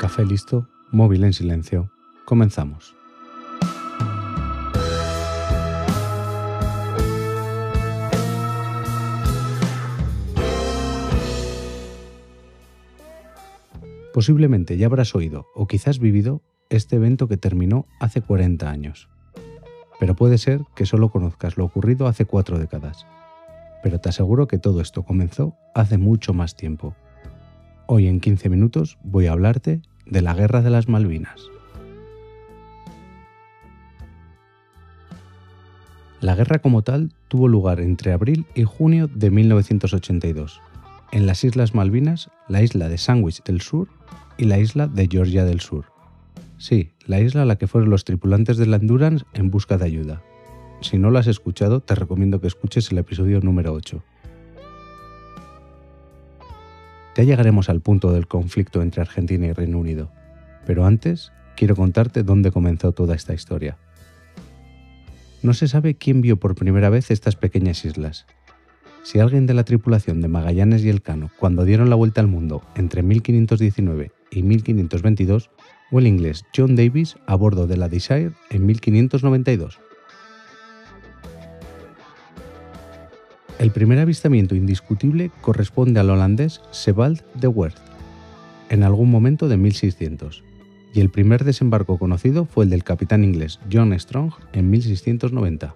Café listo, móvil en silencio. Comenzamos. Posiblemente ya habrás oído o quizás vivido este evento que terminó hace 40 años. Pero puede ser que solo conozcas lo ocurrido hace cuatro décadas. Pero te aseguro que todo esto comenzó hace mucho más tiempo. Hoy en 15 minutos voy a hablarte de la Guerra de las Malvinas. La guerra como tal tuvo lugar entre abril y junio de 1982, en las Islas Malvinas, la isla de Sandwich del Sur y la isla de Georgia del Sur. Sí, la isla a la que fueron los tripulantes del Endurance en busca de ayuda. Si no lo has escuchado, te recomiendo que escuches el episodio número 8. Ya llegaremos al punto del conflicto entre Argentina y Reino Unido, pero antes quiero contarte dónde comenzó toda esta historia. No se sabe quién vio por primera vez estas pequeñas islas. Si alguien de la tripulación de Magallanes y Elcano, cuando dieron la vuelta al mundo entre 1519 y 1522, o el inglés John Davis a bordo de la Desire en 1592. El primer avistamiento indiscutible corresponde al holandés Sebald de Werth, en algún momento de 1600, y el primer desembarco conocido fue el del capitán inglés John Strong en 1690.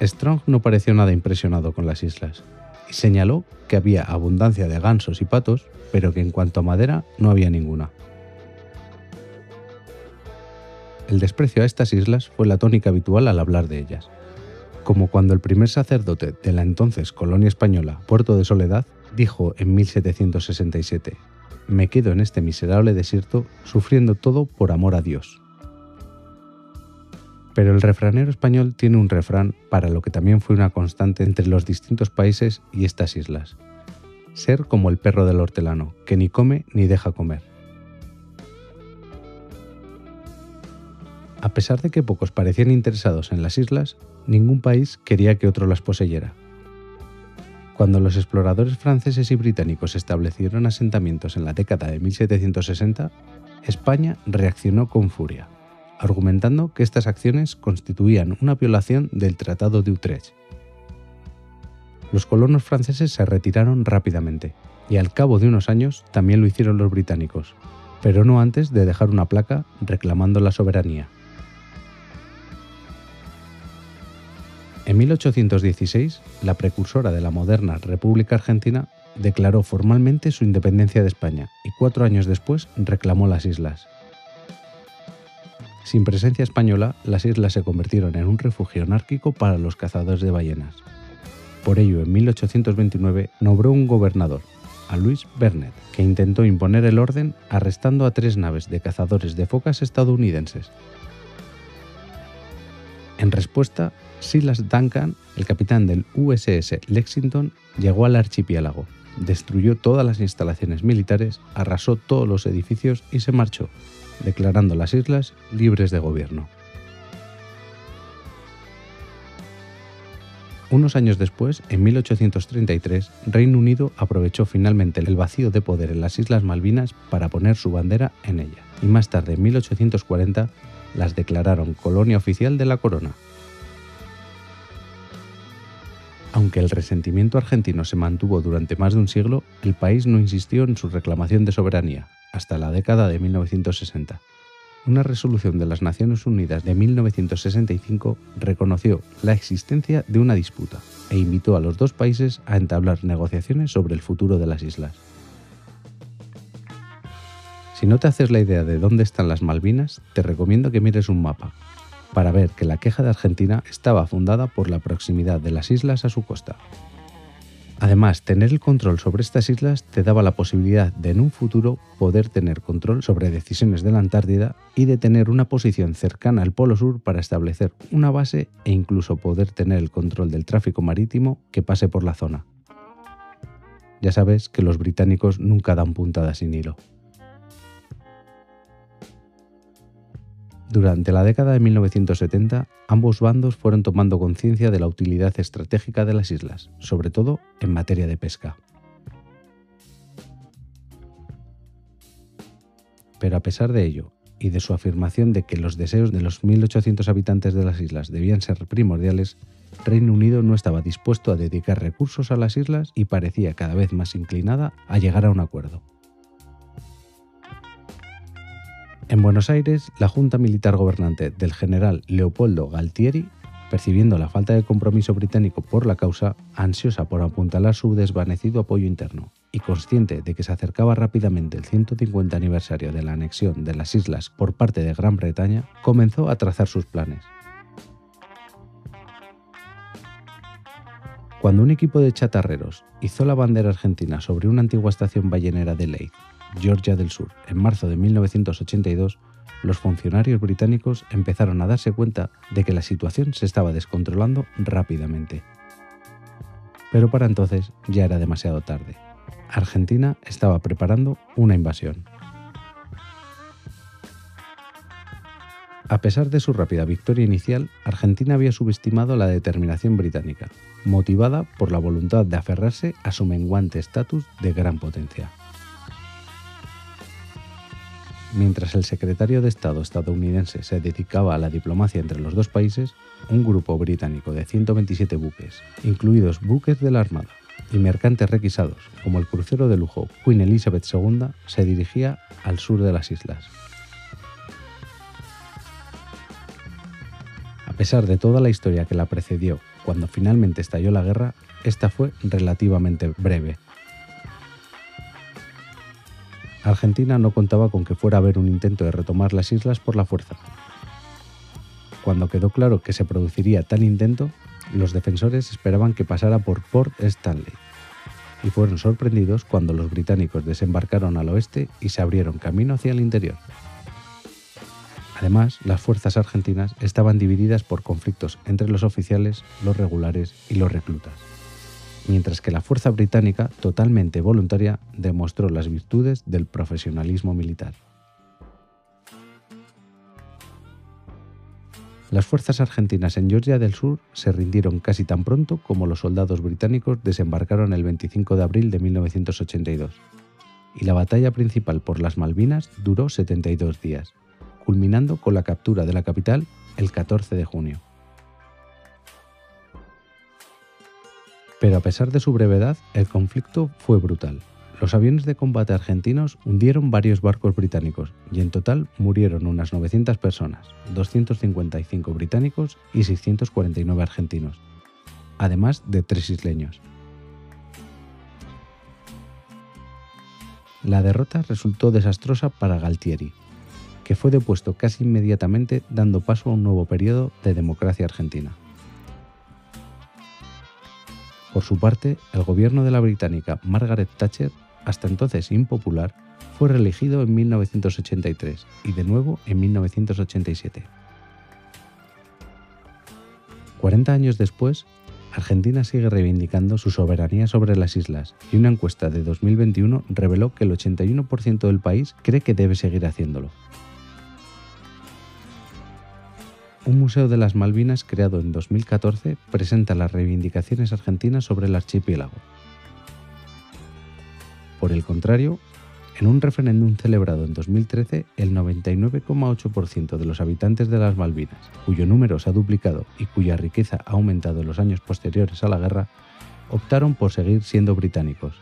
Strong no pareció nada impresionado con las islas, y señaló que había abundancia de gansos y patos, pero que en cuanto a madera no había ninguna. El desprecio a estas islas fue la tónica habitual al hablar de ellas como cuando el primer sacerdote de la entonces colonia española, Puerto de Soledad, dijo en 1767, Me quedo en este miserable desierto sufriendo todo por amor a Dios. Pero el refranero español tiene un refrán para lo que también fue una constante entre los distintos países y estas islas. Ser como el perro del hortelano, que ni come ni deja comer. A pesar de que pocos parecían interesados en las islas, ningún país quería que otro las poseyera. Cuando los exploradores franceses y británicos establecieron asentamientos en la década de 1760, España reaccionó con furia, argumentando que estas acciones constituían una violación del Tratado de Utrecht. Los colonos franceses se retiraron rápidamente, y al cabo de unos años también lo hicieron los británicos, pero no antes de dejar una placa reclamando la soberanía. En 1816, la precursora de la moderna República Argentina declaró formalmente su independencia de España y cuatro años después reclamó las islas. Sin presencia española, las islas se convirtieron en un refugio anárquico para los cazadores de ballenas. Por ello, en 1829 nombró un gobernador, a Luis Bernet, que intentó imponer el orden arrestando a tres naves de cazadores de focas estadounidenses. En respuesta, Silas Duncan, el capitán del USS Lexington, llegó al archipiélago, destruyó todas las instalaciones militares, arrasó todos los edificios y se marchó, declarando las islas libres de gobierno. Unos años después, en 1833, Reino Unido aprovechó finalmente el vacío de poder en las Islas Malvinas para poner su bandera en ella, y más tarde, en 1840, las declararon colonia oficial de la corona. Aunque el resentimiento argentino se mantuvo durante más de un siglo, el país no insistió en su reclamación de soberanía, hasta la década de 1960. Una resolución de las Naciones Unidas de 1965 reconoció la existencia de una disputa e invitó a los dos países a entablar negociaciones sobre el futuro de las islas. Si no te haces la idea de dónde están las Malvinas, te recomiendo que mires un mapa, para ver que la queja de Argentina estaba fundada por la proximidad de las islas a su costa. Además, tener el control sobre estas islas te daba la posibilidad de en un futuro poder tener control sobre decisiones de la Antártida y de tener una posición cercana al Polo Sur para establecer una base e incluso poder tener el control del tráfico marítimo que pase por la zona. Ya sabes que los británicos nunca dan puntada sin hilo. Durante la década de 1970, ambos bandos fueron tomando conciencia de la utilidad estratégica de las islas, sobre todo en materia de pesca. Pero a pesar de ello, y de su afirmación de que los deseos de los 1.800 habitantes de las islas debían ser primordiales, Reino Unido no estaba dispuesto a dedicar recursos a las islas y parecía cada vez más inclinada a llegar a un acuerdo. En Buenos Aires, la Junta Militar Gobernante del general Leopoldo Galtieri percibiendo la falta de compromiso británico por la causa, ansiosa por apuntalar su desvanecido apoyo interno y consciente de que se acercaba rápidamente el 150 aniversario de la anexión de las islas por parte de Gran Bretaña, comenzó a trazar sus planes. Cuando un equipo de chatarreros hizo la bandera argentina sobre una antigua estación ballenera de Leith, Georgia del Sur, en marzo de 1982, los funcionarios británicos empezaron a darse cuenta de que la situación se estaba descontrolando rápidamente. Pero para entonces ya era demasiado tarde. Argentina estaba preparando una invasión. A pesar de su rápida victoria inicial, Argentina había subestimado la determinación británica, motivada por la voluntad de aferrarse a su menguante estatus de gran potencia. Mientras el secretario de Estado estadounidense se dedicaba a la diplomacia entre los dos países, un grupo británico de 127 buques, incluidos buques de la Armada y mercantes requisados, como el crucero de lujo Queen Elizabeth II, se dirigía al sur de las islas. A pesar de toda la historia que la precedió cuando finalmente estalló la guerra, esta fue relativamente breve, Argentina no contaba con que fuera a haber un intento de retomar las islas por la fuerza. Cuando quedó claro que se produciría tal intento, los defensores esperaban que pasara por Port Stanley y fueron sorprendidos cuando los británicos desembarcaron al oeste y se abrieron camino hacia el interior. Además, las fuerzas argentinas estaban divididas por conflictos entre los oficiales, los regulares y los reclutas mientras que la fuerza británica, totalmente voluntaria, demostró las virtudes del profesionalismo militar. Las fuerzas argentinas en Georgia del Sur se rindieron casi tan pronto como los soldados británicos desembarcaron el 25 de abril de 1982, y la batalla principal por las Malvinas duró 72 días, culminando con la captura de la capital el 14 de junio. Pero a pesar de su brevedad, el conflicto fue brutal. Los aviones de combate argentinos hundieron varios barcos británicos y en total murieron unas 900 personas, 255 británicos y 649 argentinos, además de tres isleños. La derrota resultó desastrosa para Galtieri, que fue depuesto casi inmediatamente dando paso a un nuevo periodo de democracia argentina. Por su parte, el gobierno de la británica Margaret Thatcher, hasta entonces impopular, fue reelegido en 1983 y de nuevo en 1987. 40 años después, Argentina sigue reivindicando su soberanía sobre las islas y una encuesta de 2021 reveló que el 81% del país cree que debe seguir haciéndolo. Un museo de las Malvinas creado en 2014 presenta las reivindicaciones argentinas sobre el archipiélago. Por el contrario, en un referéndum celebrado en 2013, el 99,8% de los habitantes de las Malvinas, cuyo número se ha duplicado y cuya riqueza ha aumentado en los años posteriores a la guerra, optaron por seguir siendo británicos.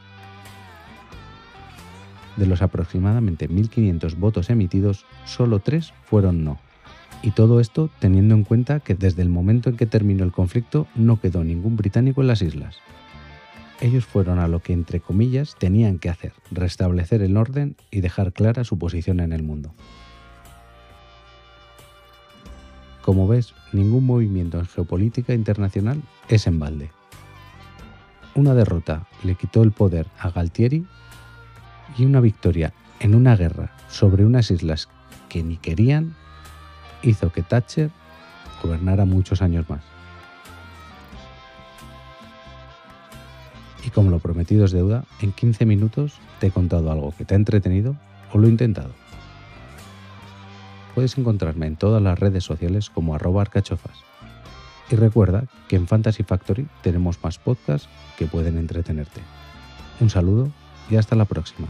De los aproximadamente 1.500 votos emitidos, solo tres fueron no. Y todo esto teniendo en cuenta que desde el momento en que terminó el conflicto no quedó ningún británico en las islas. Ellos fueron a lo que entre comillas tenían que hacer, restablecer el orden y dejar clara su posición en el mundo. Como ves, ningún movimiento en geopolítica internacional es en balde. Una derrota le quitó el poder a Galtieri y una victoria en una guerra sobre unas islas que ni querían hizo que Thatcher gobernara muchos años más. Y como lo prometido es deuda, en 15 minutos te he contado algo que te ha entretenido o lo he intentado. Puedes encontrarme en todas las redes sociales como arroba arcachofas. Y recuerda que en Fantasy Factory tenemos más podcasts que pueden entretenerte. Un saludo y hasta la próxima.